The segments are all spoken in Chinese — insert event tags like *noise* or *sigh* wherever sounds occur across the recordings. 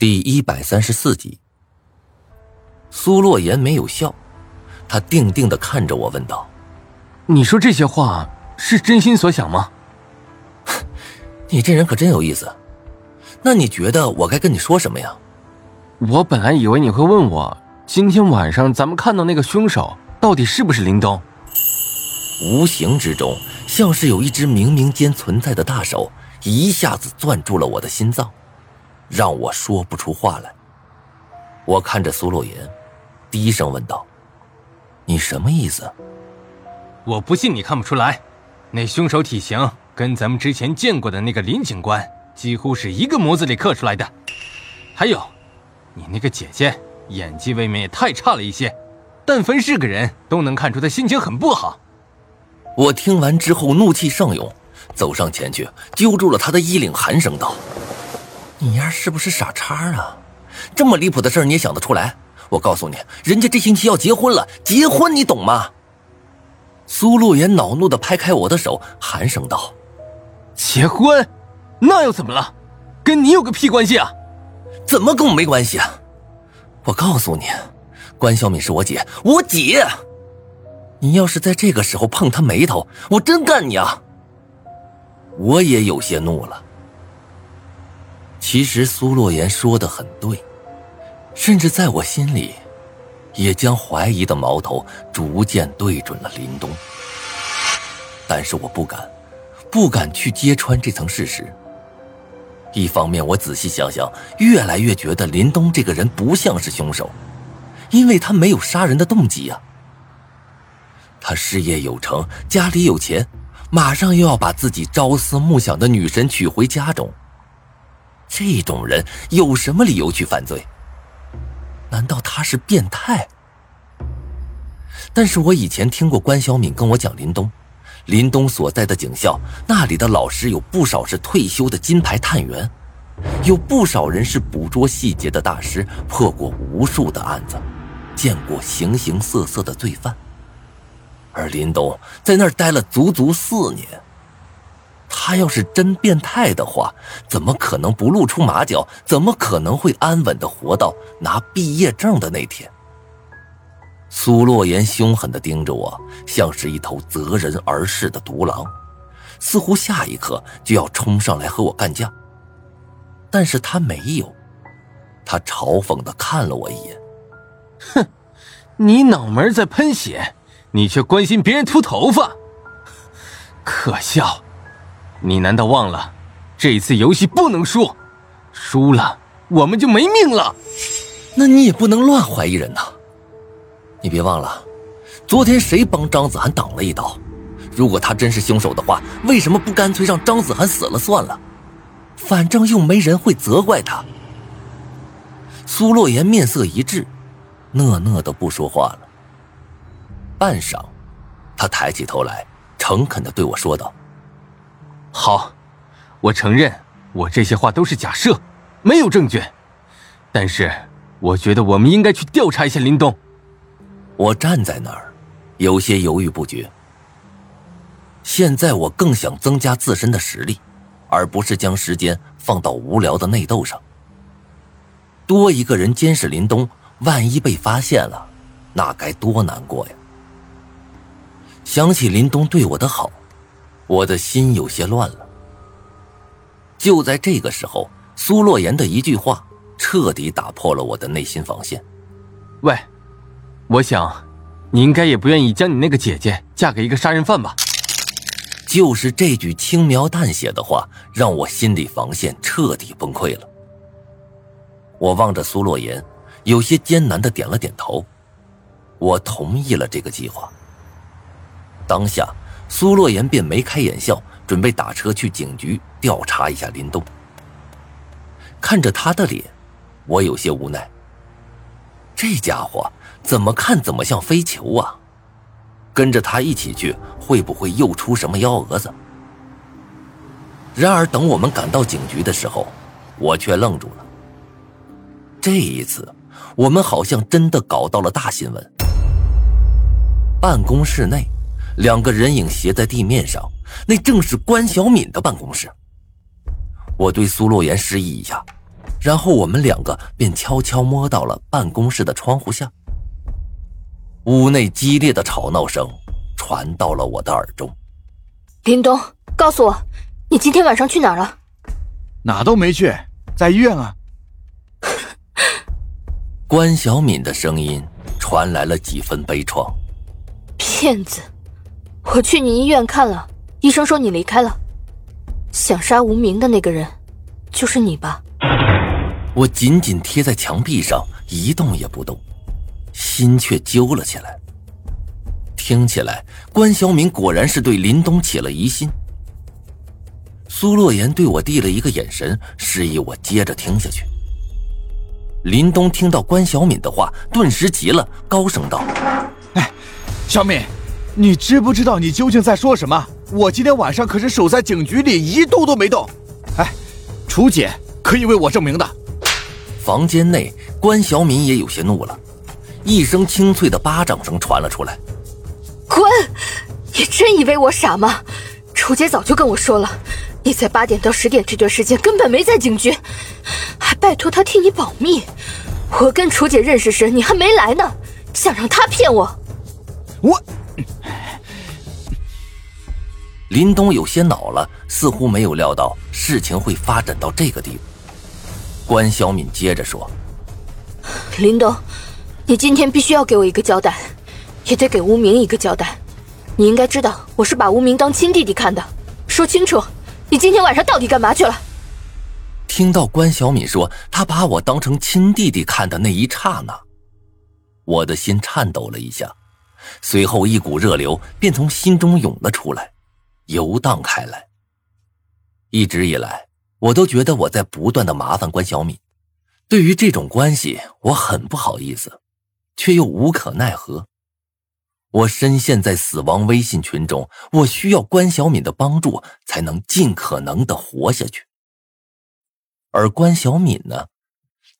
第一百三十四集，苏洛言没有笑，他定定的看着我，问道：“你说这些话是真心所想吗？” *laughs* 你这人可真有意思。那你觉得我该跟你说什么呀？我本来以为你会问我，今天晚上咱们看到那个凶手到底是不是林东？无形之中，像是有一只冥冥间存在的大手，一下子攥住了我的心脏。让我说不出话来。我看着苏洛言，低声问道：“你什么意思？”我不信你看不出来，那凶手体型跟咱们之前见过的那个林警官几乎是一个模子里刻出来的。还有，你那个姐姐演技未免也太差了一些，但凡是个人都能看出她心情很不好。我听完之后怒气上涌，走上前去揪住了他的衣领，寒声道。你丫是不是傻叉啊？这么离谱的事儿你也想得出来？我告诉你，人家这星期要结婚了，结婚你懂吗？苏洛言恼怒的拍开我的手，寒声道：“结婚？那又怎么了？跟你有个屁关系啊？怎么跟我没关系啊？我告诉你，关小敏是我姐，我姐。你要是在这个时候碰她眉头，我真干你啊！我也有些怒了。”其实苏洛言说的很对，甚至在我心里，也将怀疑的矛头逐渐对准了林东。但是我不敢，不敢去揭穿这层事实。一方面，我仔细想想，越来越觉得林东这个人不像是凶手，因为他没有杀人的动机呀。他事业有成，家里有钱，马上又要把自己朝思暮想的女神娶回家中。这种人有什么理由去犯罪？难道他是变态？但是我以前听过关小敏跟我讲林东，林东所在的警校那里的老师有不少是退休的金牌探员，有不少人是捕捉细节的大师，破过无数的案子，见过形形色色的罪犯。而林东在那儿待了足足四年。他要是真变态的话，怎么可能不露出马脚？怎么可能会安稳的活到拿毕业证的那天？苏洛言凶狠的盯着我，像是一头择人而噬的独狼，似乎下一刻就要冲上来和我干架。但是他没有，他嘲讽的看了我一眼，哼，你脑门在喷血，你却关心别人秃头发，可笑。你难道忘了，这次游戏不能输，输了我们就没命了。那你也不能乱怀疑人呐。你别忘了，昨天谁帮张子涵挡了一刀？如果他真是凶手的话，为什么不干脆让张子涵死了算了？反正又没人会责怪他。苏洛言面色一滞，讷讷的不说话了。半晌，他抬起头来，诚恳的对我说道。好，我承认我这些话都是假设，没有证据。但是我觉得我们应该去调查一下林东。我站在那儿，有些犹豫不决。现在我更想增加自身的实力，而不是将时间放到无聊的内斗上。多一个人监视林东，万一被发现了，那该多难过呀！想起林东对我的好。我的心有些乱了。就在这个时候，苏洛言的一句话彻底打破了我的内心防线。喂，我想，你应该也不愿意将你那个姐姐嫁给一个杀人犯吧？就是这句轻描淡写的话，让我心理防线彻底崩溃了。我望着苏洛言，有些艰难的点了点头，我同意了这个计划。当下。苏洛言便眉开眼笑，准备打车去警局调查一下林东。看着他的脸，我有些无奈。这家伙怎么看怎么像飞球啊！跟着他一起去，会不会又出什么幺蛾子？然而，等我们赶到警局的时候，我却愣住了。这一次，我们好像真的搞到了大新闻。办公室内。两个人影斜在地面上，那正是关小敏的办公室。我对苏洛言示意一下，然后我们两个便悄悄摸到了办公室的窗户下。屋内激烈的吵闹声传到了我的耳中。林东，告诉我，你今天晚上去哪儿了？哪都没去，在医院啊。关小敏的声音传来了几分悲怆。骗子！我去你医院看了，医生说你离开了。想杀无名的那个人，就是你吧？我紧紧贴在墙壁上，一动也不动，心却揪了起来。听起来，关小敏果然是对林东起了疑心。苏洛言对我递了一个眼神，示意我接着听下去。林东听到关小敏的话，顿时急了，高声道：“哎，小敏，你知不知道你究竟在说什么？我今天晚上可是守在警局里，一动都没动。哎，楚姐可以为我证明的。”房间内，关小敏也有些怒了，一声清脆的巴掌声传了出来：“滚！你真以为我傻吗？楚姐早就跟我说了。”你在八点到十点这段时间根本没在警局，还拜托她替你保密。我跟楚姐认识时你还没来呢，想让她骗我？我林东有些恼了，似乎没有料到事情会发展到这个地步。关小敏接着说：“林东，你今天必须要给我一个交代，也得给无名一个交代。你应该知道我是把无名当亲弟弟看的，说清楚。”你今天晚上到底干嘛去了？听到关小敏说她把我当成亲弟弟看的那一刹那，我的心颤抖了一下，随后一股热流便从心中涌了出来，游荡开来。一直以来，我都觉得我在不断的麻烦关小敏，对于这种关系，我很不好意思，却又无可奈何。我深陷在死亡微信群中，我需要关小敏的帮助，才能尽可能的活下去。而关小敏呢，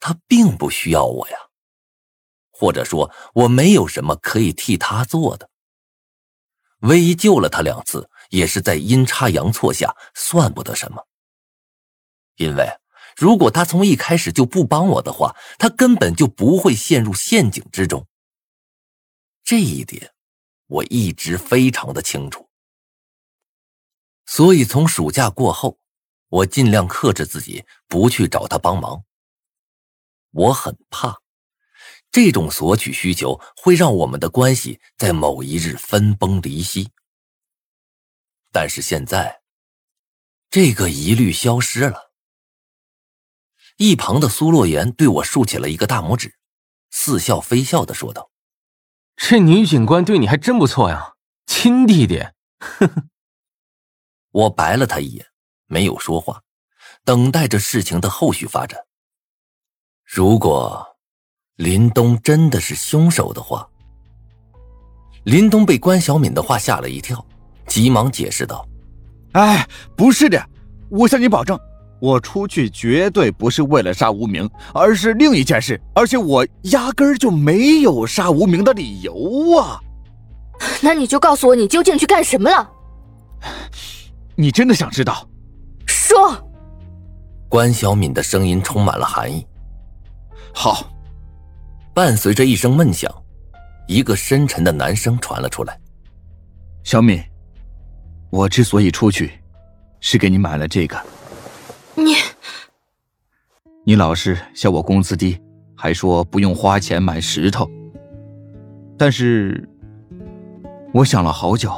她并不需要我呀，或者说，我没有什么可以替她做的。唯一救了她两次，也是在阴差阳错下，算不得什么。因为如果他从一开始就不帮我的话，他根本就不会陷入陷阱之中。这一点。我一直非常的清楚，所以从暑假过后，我尽量克制自己，不去找他帮忙。我很怕，这种索取需求会让我们的关系在某一日分崩离析。但是现在，这个疑虑消失了。一旁的苏洛言对我竖起了一个大拇指，似笑非笑的说道。这女警官对你还真不错呀，亲弟弟。呵呵，我白了他一眼，没有说话，等待着事情的后续发展。如果林东真的是凶手的话，林东被关小敏的话吓了一跳，急忙解释道：“哎，不是的，我向你保证。”我出去绝对不是为了杀无名，而是另一件事，而且我压根儿就没有杀无名的理由啊！那你就告诉我，你究竟去干什么了？你真的想知道？说。关小敏的声音充满了寒意。好。伴随着一声闷响，一个深沉的男声传了出来：“小敏，我之所以出去，是给你买了这个。”你，你老是笑我工资低，还说不用花钱买石头。但是，我想了好久，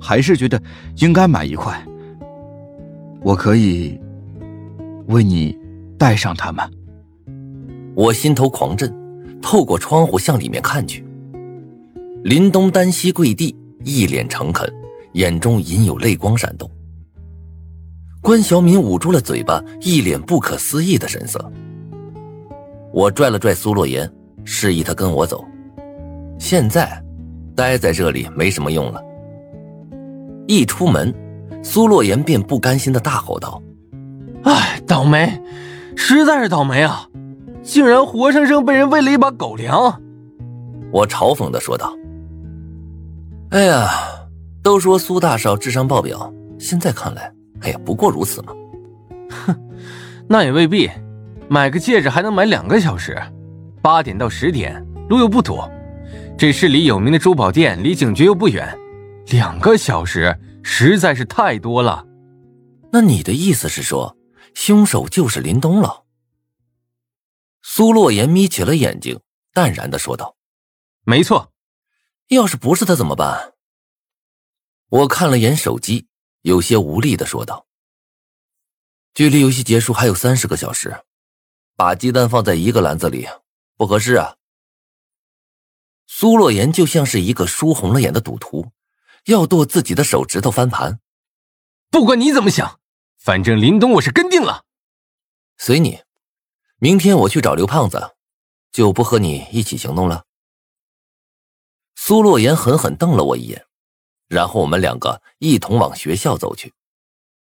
还是觉得应该买一块。我可以为你带上它们。我心头狂震，透过窗户向里面看去。林东单膝跪地，一脸诚恳，眼中隐有泪光闪动。关小敏捂住了嘴巴，一脸不可思议的神色。我拽了拽苏洛言，示意他跟我走。现在，待在这里没什么用了。一出门，苏洛言便不甘心的大吼道：“哎，倒霉，实在是倒霉啊！竟然活生生被人喂了一把狗粮！”我嘲讽的说道：“哎呀，都说苏大少智商爆表，现在看来……”哎呀，不过如此嘛。哼，那也未必。买个戒指还能买两个小时，八点到十点路又不堵，这市里有名的珠宝店离警局又不远，两个小时实在是太多了。那你的意思是说，凶手就是林东了？苏洛言眯起了眼睛，淡然的说道：“没错，要是不是他怎么办？”我看了眼手机，有些无力的说道：“距离游戏结束还有三十个小时，把鸡蛋放在一个篮子里不合适啊。”苏洛言就像是一个输红了眼的赌徒，要剁自己的手指头翻盘。不管你怎么想，反正林东我是跟定了，随你。明天我去找刘胖子，就不和你一起行动了。苏洛言狠狠瞪了我一眼，然后我们两个一同往学校走去。